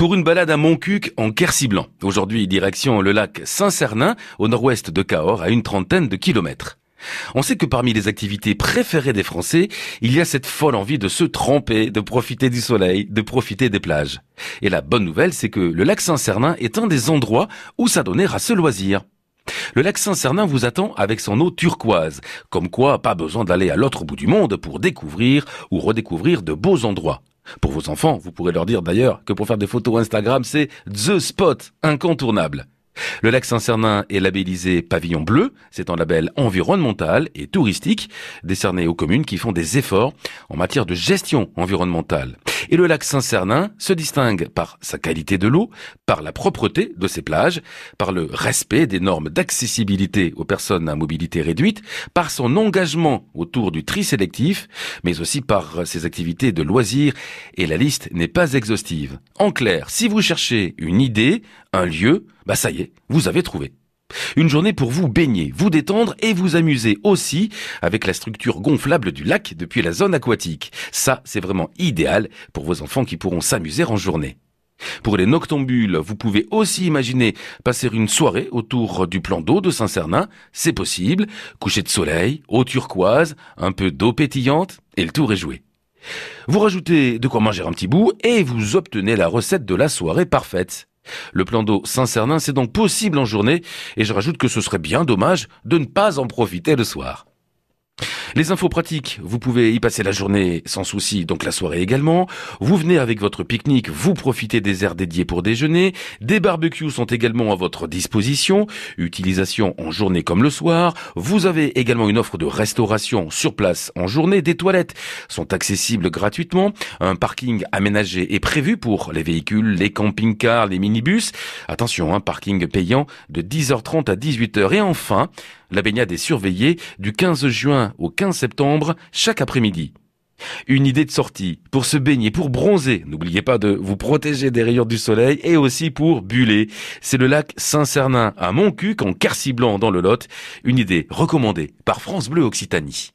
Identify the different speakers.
Speaker 1: pour une balade à Montcuq en Quercy-Blanc. Aujourd'hui, direction le lac Saint-Cernin, au nord-ouest de Cahors, à une trentaine de kilomètres. On sait que parmi les activités préférées des Français, il y a cette folle envie de se tremper, de profiter du soleil, de profiter des plages. Et la bonne nouvelle, c'est que le lac Saint-Cernin est un des endroits où s'adonner à ce loisir. Le lac Saint-Cernin vous attend avec son eau turquoise, comme quoi pas besoin d'aller à l'autre bout du monde pour découvrir ou redécouvrir de beaux endroits. Pour vos enfants, vous pourrez leur dire d'ailleurs que pour faire des photos Instagram, c'est The Spot, incontournable. Le lac Saint-Cernin est labellisé pavillon bleu, c'est un label environnemental et touristique décerné aux communes qui font des efforts en matière de gestion environnementale. Et le lac Saint-Cernin se distingue par sa qualité de l'eau, par la propreté de ses plages, par le respect des normes d'accessibilité aux personnes à mobilité réduite, par son engagement autour du tri sélectif, mais aussi par ses activités de loisirs, et la liste n'est pas exhaustive. En clair, si vous cherchez une idée, un lieu, bah ça y est, vous avez trouvé. Une journée pour vous baigner, vous détendre et vous amuser aussi avec la structure gonflable du lac depuis la zone aquatique. Ça, c'est vraiment idéal pour vos enfants qui pourront s'amuser en journée. Pour les noctambules, vous pouvez aussi imaginer passer une soirée autour du plan d'eau de Saint-Cernin. C'est possible. Coucher de soleil, eau turquoise, un peu d'eau pétillante et le tour est joué. Vous rajoutez de quoi manger un petit bout et vous obtenez la recette de la soirée parfaite. Le plan d'eau Saint-Cernin, c'est donc possible en journée, et je rajoute que ce serait bien dommage de ne pas en profiter le soir. Les infos pratiques, vous pouvez y passer la journée sans souci, donc la soirée également. Vous venez avec votre pique-nique, vous profitez des aires dédiées pour déjeuner. Des barbecues sont également à votre disposition, utilisation en journée comme le soir. Vous avez également une offre de restauration sur place en journée. Des toilettes sont accessibles gratuitement. Un parking aménagé est prévu pour les véhicules, les camping-cars, les minibus. Attention, un parking payant de 10h30 à 18h. Et enfin, la baignade est surveillée du 15 juin au 15 septembre chaque après-midi. Une idée de sortie pour se baigner, pour bronzer. N'oubliez pas de vous protéger des rayures du soleil et aussi pour buller. C'est le lac Saint-Cernin à Montcuq en Quercy Blanc dans le Lot. Une idée recommandée par France Bleu Occitanie.